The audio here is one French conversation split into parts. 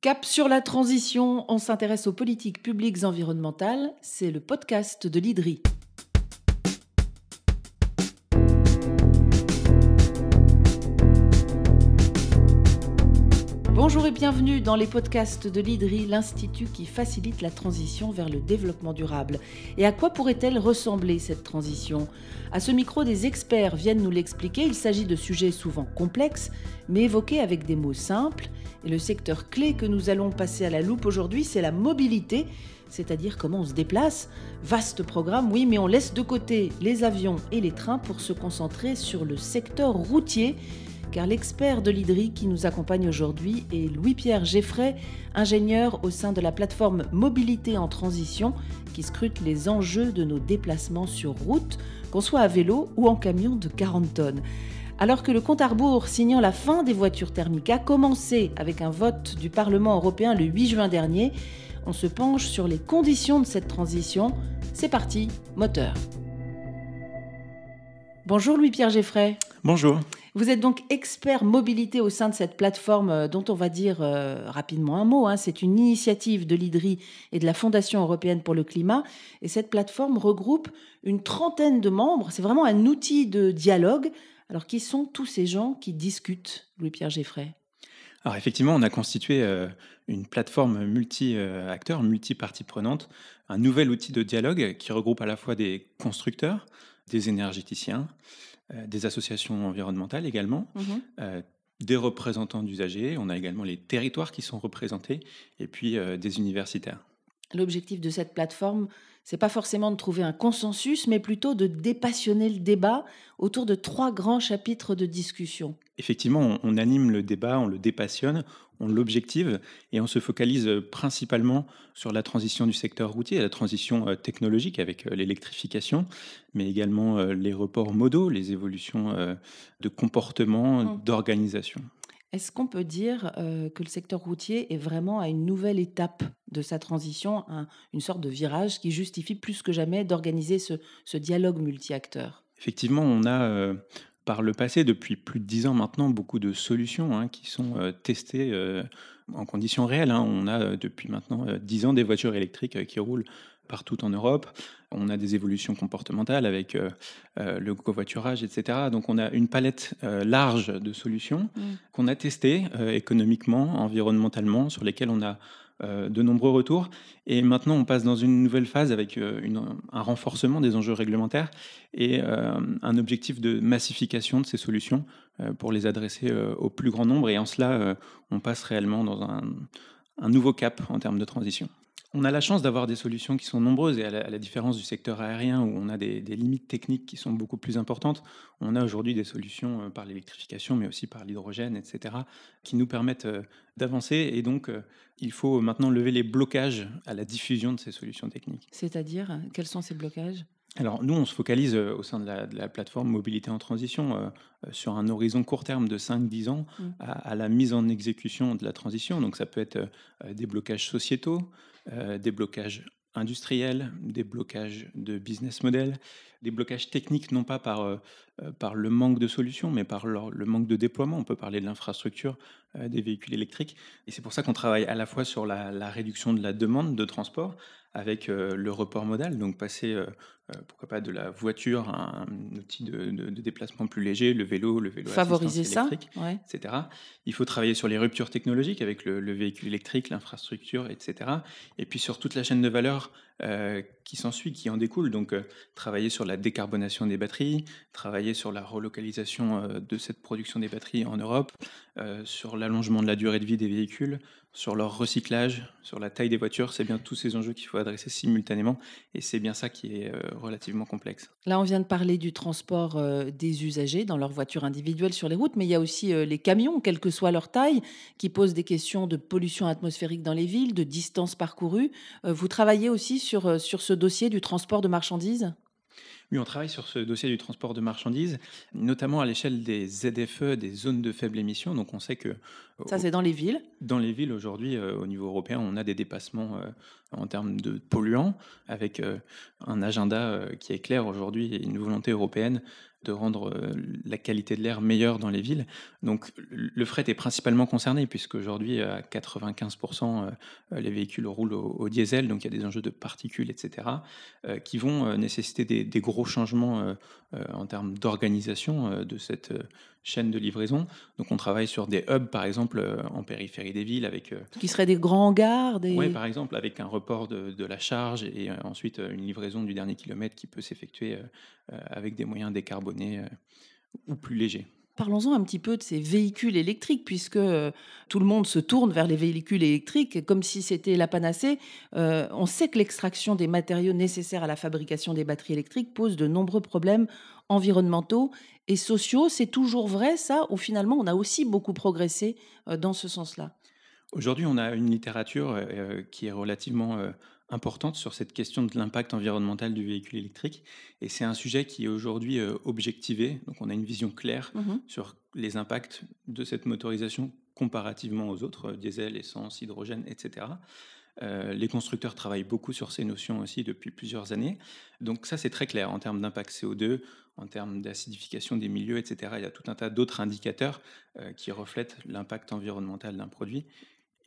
Cap sur la transition, on s'intéresse aux politiques publiques environnementales, c'est le podcast de l'IDRI. Bonjour et bienvenue dans les podcasts de l'IDRI, l'institut qui facilite la transition vers le développement durable. Et à quoi pourrait-elle ressembler cette transition? À ce micro, des experts viennent nous l'expliquer. Il s'agit de sujets souvent complexes, mais évoqués avec des mots simples. Et le secteur clé que nous allons passer à la loupe aujourd'hui, c'est la mobilité, c'est-à-dire comment on se déplace. Vaste programme, oui, mais on laisse de côté les avions et les trains pour se concentrer sur le secteur routier car l'expert de l'IDRI qui nous accompagne aujourd'hui est Louis-Pierre Geffray, ingénieur au sein de la plateforme Mobilité en transition, qui scrute les enjeux de nos déplacements sur route, qu'on soit à vélo ou en camion de 40 tonnes. Alors que le compte à rebours signant la fin des voitures thermiques a commencé avec un vote du Parlement européen le 8 juin dernier, on se penche sur les conditions de cette transition. C'est parti, moteur. Bonjour Louis-Pierre Geffray. Bonjour. Vous êtes donc expert mobilité au sein de cette plateforme euh, dont on va dire euh, rapidement un mot. Hein. C'est une initiative de l'IDRI et de la Fondation européenne pour le climat. Et cette plateforme regroupe une trentaine de membres. C'est vraiment un outil de dialogue. Alors, qui sont tous ces gens qui discutent, Louis-Pierre Geffray? Alors effectivement, on a constitué euh, une plateforme multi-acteurs, multi-parties prenantes, un nouvel outil de dialogue qui regroupe à la fois des constructeurs, des énergéticiens, des associations environnementales également, mmh euh, des représentants d'usagers, on a également les territoires qui sont représentés, et puis euh, des universitaires. L'objectif de cette plateforme, c'est pas forcément de trouver un consensus, mais plutôt de dépassionner le débat autour de trois grands chapitres de discussion. Effectivement, on, anime le débat, on le dépassionne, on l'objective et on se focalise principalement sur la transition du secteur routier, la transition euh, technologique avec euh, l'électrification, mais également euh, les reports modaux, les évolutions de comportement, mmh. d'organisation. Est-ce qu'on peut dire que le secteur routier est vraiment à une nouvelle étape? De sa transition, une sorte de virage qui justifie plus que jamais d'organiser ce, dialogue multi-acteurs Effectivement, on a par le passé, depuis plus de dix ans maintenant, beaucoup de solutions hein, qui sont testées en conditions réelles. Hein. On a depuis maintenant dix ans des voitures électriques qui roulent partout en Europe. On a des évolutions comportementales avec euh, euh, le covoiturage, etc. Donc on a une palette euh, large de solutions mmh. qu'on a testées économiquement, environnementalement, sur lesquelles on a de nombreux retours. Et maintenant, on passe dans une nouvelle phase avec un renforcement des enjeux réglementaires et un objectif de massification de ces solutions pour les adresser au plus grand nombre. Et en cela, on passe réellement dans un nouveau cap en termes de transition. On a la chance d'avoir des solutions qui sont nombreuses et à la, différence du secteur aérien où on a des, limites techniques qui sont beaucoup plus importantes, on a aujourd'hui des solutions euh, par l'électrification mais aussi par l'hydrogène, etc., qui nous permettent euh, d'avancer et donc euh, il faut maintenant lever les blocages à la diffusion de ces solutions techniques. C'est-à-dire, quels sont ces blocages? Alors nous, on se focalise au sein de la, plateforme Mobilité en transition sur un horizon court terme de 5-10 ans mmh. à, la mise en exécution de la transition. Donc ça peut être des blocages sociétaux, euh, des blocages industriels, des blocages de business model, des blocages techniques non pas par, euh, euh, par le manque de solutions, mais par le manque de déploiement. On peut parler de l'infrastructure des véhicules électriques. Et c'est pour ça qu'on travaille à la fois sur la, réduction de la demande de transport avec le report modal, donc passer euh, pourquoi pas de la voiture, un, outil de, déplacement plus léger, le vélo, le vélo favoriser ça, etc. Il faut travailler sur les ruptures technologiques avec le, véhicule électrique, l'infrastructure, etc. Et puis sur toute la chaîne de valeur euh, qui s'ensuit, qui en découle. Donc euh, travailler sur la décarbonation des batteries, travailler sur la relocalisation de cette production des batteries en Europe, sur l'allongement de la durée de vie des véhicules, sur leur recyclage, sur la taille des voitures. C'est bien tous ces enjeux qu'il faut adresser simultanément. Et c'est bien ça qui est relativement complexe. Là, on vient de parler du transport euh, des usagers dans leur voiture individuelle sur les routes, mais il y a aussi euh, les camions, quelle que soit leur taille, qui posent des questions de pollution atmosphérique dans les villes, de distance parcourue. Euh, vous travaillez aussi sur, sur ce dossier du transport de marchandises? Oui, on travaille sur ce dossier du transport de marchandises, notamment à l'échelle des ZFE, des zones de faible émission. Donc on sait que... Ça, c'est dans les villes Dans les villes, aujourd'hui, euh, au niveau européen, on a des dépassements euh, en termes de polluants, avec euh, un agenda qui est clair aujourd'hui et une volonté européenne de rendre la qualité de l'air meilleure dans les villes. Donc le fret est principalement concerné puisque aujourd'hui à 95% les véhicules roulent au, diesel, donc il y a des enjeux de particules, etc., qui vont nécessiter des, gros changements en termes d'organisation de cette chaîne de livraison. Donc on travaille sur des hubs par exemple en périphérie des villes avec... Qui seraient des grands hangars des... Oui par exemple avec un report de, de la charge et ensuite une livraison du dernier kilomètre qui peut s'effectuer avec des moyens décarbonés ou plus légers. Parlons-en un petit peu de ces véhicules électriques, puisque euh, tout le monde se tourne vers les véhicules électriques comme si c'était la panacée. Euh, on sait que l'extraction des matériaux nécessaires à la fabrication des batteries électriques pose de nombreux problèmes environnementaux et sociaux. C'est toujours vrai, ça, ou finalement on a aussi beaucoup progressé euh, dans ce sens-là? Aujourd'hui, on a une littérature qui est relativement importante sur cette question de l'impact environnemental du véhicule électrique. Et c'est un sujet qui est aujourd'hui euh, objectivé. Donc on a une vision claire mmh sur les impacts de cette motorisation comparativement aux autres, euh, diesel, essence, hydrogène, etc. Euh, les constructeurs travaillent beaucoup sur ces notions aussi depuis plusieurs années. Donc ça, c'est très clair en termes d'impact CO2, en termes d'acidification des milieux, etc. Il y a tout un tas d'autres indicateurs qui reflètent l'impact environnemental d'un produit.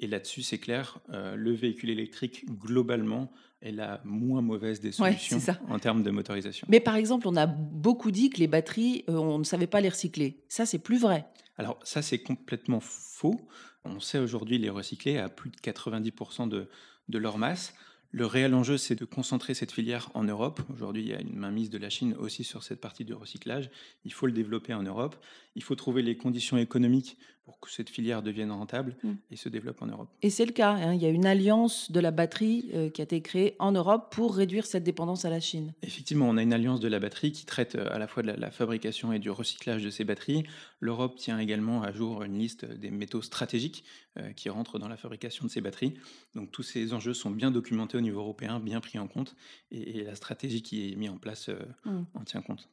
Et là-dessus, c'est clair, euh, le véhicule électrique, globalement, est la moins mauvaise des solutions en termes de motorisation. Mais par exemple, on a beaucoup dit que les batteries, euh, on ne savait pas les recycler. Ça, c'est plus vrai. Alors ça, c'est complètement faux. On sait aujourd'hui les recycler à plus de 90% de, de leur masse. Le réel enjeu, c'est de concentrer cette filière en Europe. Aujourd'hui, il y a une mainmise de la Chine aussi sur cette partie de recyclage. Il faut le développer en Europe. Il faut trouver les conditions économiques pour que cette filière devienne rentable mm. et se développe en Europe. Et c'est le cas. Hein. Il y a une alliance de la batterie euh, qui a été créée en Europe pour réduire cette dépendance à la Chine. Effectivement, on a une alliance de la batterie qui traite euh, à la fois de la, fabrication et du recyclage de ces batteries. L'Europe tient également à jour une liste des métaux stratégiques euh, qui rentrent dans la fabrication de ces batteries. Donc tous ces enjeux sont bien documentés au niveau européen, bien pris en compte, et, la stratégie qui est mise en place mm. en tient compte.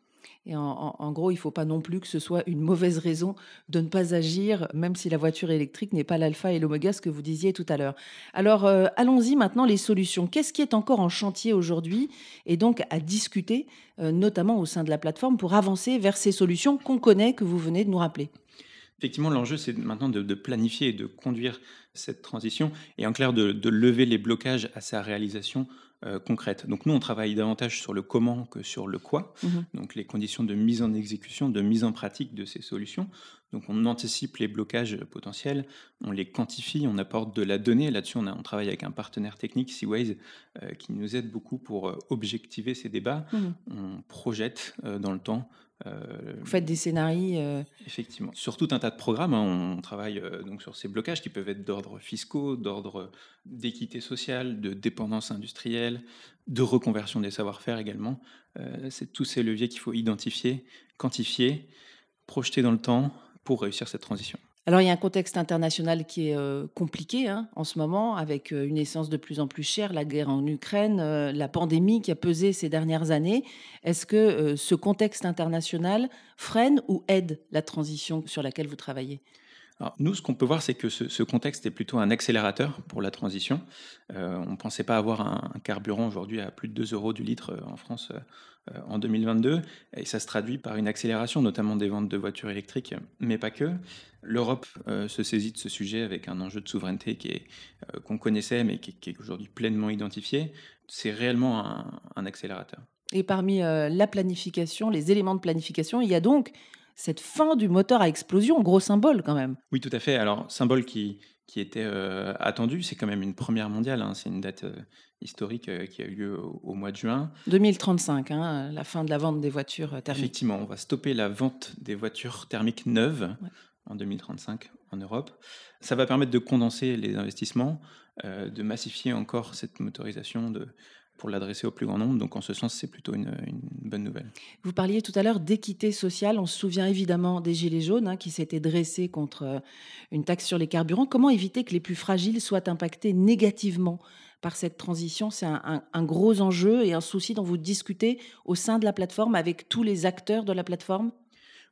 Et en, gros, il ne faut pas non plus que ce soit une mauvaise raison de ne pas agir, même si la voiture électrique n'est pas l'alpha et l'oméga, ce que vous disiez tout à l'heure. Alors, euh, allons-y maintenant, les solutions. Qu'est-ce qui est encore en chantier aujourd'hui et donc à discuter, euh, notamment au sein de la plateforme, pour avancer vers ces solutions qu'on connaît, que vous venez de nous rappeler? Effectivement, l'enjeu, c'est maintenant de, planifier et de conduire cette transition et en clair de lever les blocages à sa réalisation euh, concrète. Donc nous, on travaille davantage sur le comment que sur le quoi, mmh donc les conditions de mise en exécution, de mise en pratique de ces solutions. Donc on anticipe les blocages potentiels, on les quantifie, on apporte de la donnée. Là-dessus, on, on, travaille avec un partenaire technique, Seaways, euh, qui nous aide beaucoup pour euh, objectiver ces débats. Mmh on projette dans le temps euh, Vous faites des scénarios euh, Effectivement. Sur tout un tas de programmes, hein, on travaille euh, donc sur ces blocages qui peuvent être d'ordre fiscaux, d'ordre d'équité sociale, de dépendance industrielle, de reconversion des savoir-faire également. C'est tous ces leviers qu'il faut identifier, quantifier, projeter dans le temps pour réussir cette transition. Alors il y a un contexte international qui est euh, compliqué hein, en ce moment, avec euh, une essence de plus en plus chère, la guerre en Ukraine, euh, la pandémie qui a pesé ces dernières années. Est-ce que ce contexte international freine ou aide la transition sur laquelle vous travaillez? Nous, ce qu'on peut voir, c'est que ce, contexte est plutôt un accélérateur pour la transition. on ne pensait pas avoir un, carburant aujourd'hui à plus de 2 euros du litre en France en 2022, et ça se traduit par une accélération, notamment des ventes de voitures électriques, mais pas que. L'Europe euh, se saisit de ce sujet avec un enjeu de souveraineté euh, qu'on connaissait, mais qui, est aujourd'hui pleinement identifié. C'est réellement un, accélérateur. Et parmi euh, la planification, les éléments de planification, il y a donc cette fin du moteur à explosion, gros symbole quand même. Oui, tout à fait. Alors, symbole qui, qui était attendu, c'est quand même une première mondiale. Hein. C'est une date historique qui a eu lieu au, mois de juin. 2035, hein, la fin de la vente des voitures thermiques. Effectivement, on va stopper la vente des voitures thermiques neuves en 2035 en Europe. Ça va permettre de condenser les investissements, euh, de massifier encore cette motorisation de, pour l'adresser au plus grand nombre. Donc en ce sens, c'est plutôt une, bonne nouvelle. Vous parliez tout à l'heure d'équité sociale. On se souvient évidemment des Gilets jaunes hein, qui s'étaient dressés contre euh, une taxe sur les carburants. Comment éviter que les plus fragiles soient impactés négativement par cette transition? C'est un, gros enjeu et un souci dont vous discutez au sein de la plateforme avec tous les acteurs de la plateforme?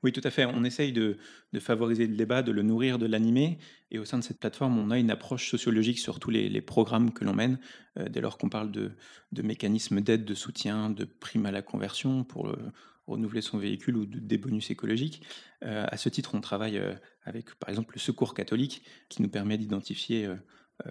Oui, tout à fait. On essaye de, favoriser le débat, de le nourrir, de l'animer. Et au sein de cette plateforme, on a une approche sociologique sur tous les, programmes que l'on mène, euh, dès lors qu'on parle de, mécanismes d'aide, de soutien, de primes à la conversion pour renouveler son véhicule ou des bonus écologiques. Euh, à ce titre, on travaille euh, avec, par exemple, le Secours catholique, qui nous permet d'identifier euh,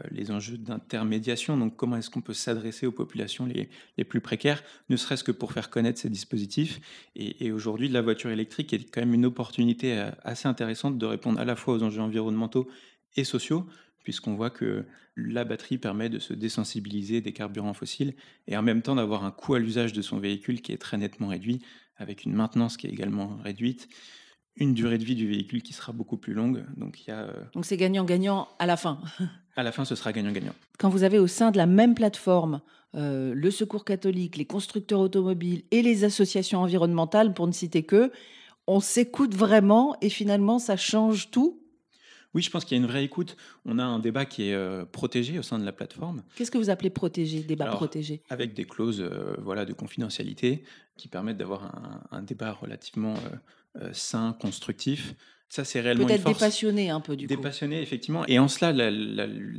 les enjeux d'intermédiation. Donc, comment est-ce qu'on peut s'adresser aux populations les, les, plus précaires, ne serait-ce que pour faire connaître ces dispositifs? Et, aujourd'hui, la voiture électrique est quand même une opportunité euh, assez intéressante de répondre à la fois aux enjeux environnementaux et sociaux, puisqu'on voit que la batterie permet de se désensibiliser des carburants fossiles et en même temps d'avoir un coût à l'usage de son véhicule qui est très nettement réduit, avec une maintenance qui est également réduite une durée de vie du véhicule qui sera beaucoup plus longue. Donc, il y a, euh, Donc c'est gagnant-gagnant à la fin. à la fin, ce sera gagnant-gagnant. Quand vous avez au sein de la même plateforme euh, le Secours catholique, les constructeurs automobiles et les associations environnementales, pour ne citer que, on s'écoute vraiment et finalement ça change tout? Oui, je pense qu'il y a une vraie écoute. On a un débat qui est euh, protégé au sein de la plateforme. Qu'est-ce que vous appelez protégé, débat protégé? Avec des clauses voilà, de confidentialité qui permettent d'avoir un, débat relativement euh, sain, constructif. Ça, c'est réellement Peut-être dépassionné un peu du coup. Dépassionné, effectivement. Et en cela,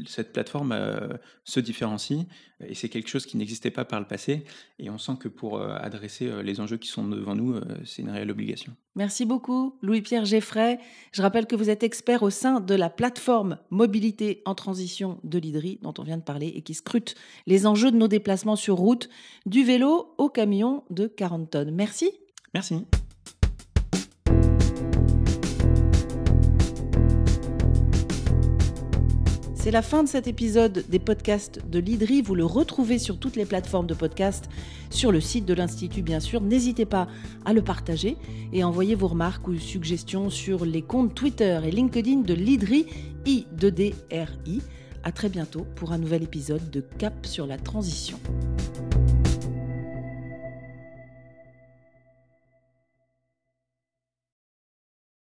cette plateforme euh, se différencie. Et c'est quelque chose qui n'existait pas par le passé. Et on sent que pour euh, adresser les enjeux qui sont devant nous, c'est une réelle obligation. Merci beaucoup, Louis-Pierre Geffray. Je rappelle que vous êtes expert au sein de la plateforme Mobilité en transition de l'IDRI, dont on vient de parler, et qui scrute les enjeux de nos déplacements sur route, du vélo au camion de 40 tonnes. Merci. Merci. C'est la fin de cet épisode des podcasts de l'IDRI. Vous le retrouvez sur toutes les plateformes de podcast, sur le site de l'Institut bien sûr. N'hésitez pas à le partager et envoyer vos remarques ou suggestions sur les comptes Twitter et LinkedIn de l'IDRI, I2DRI. À très bientôt pour un nouvel épisode de Cap sur la transition.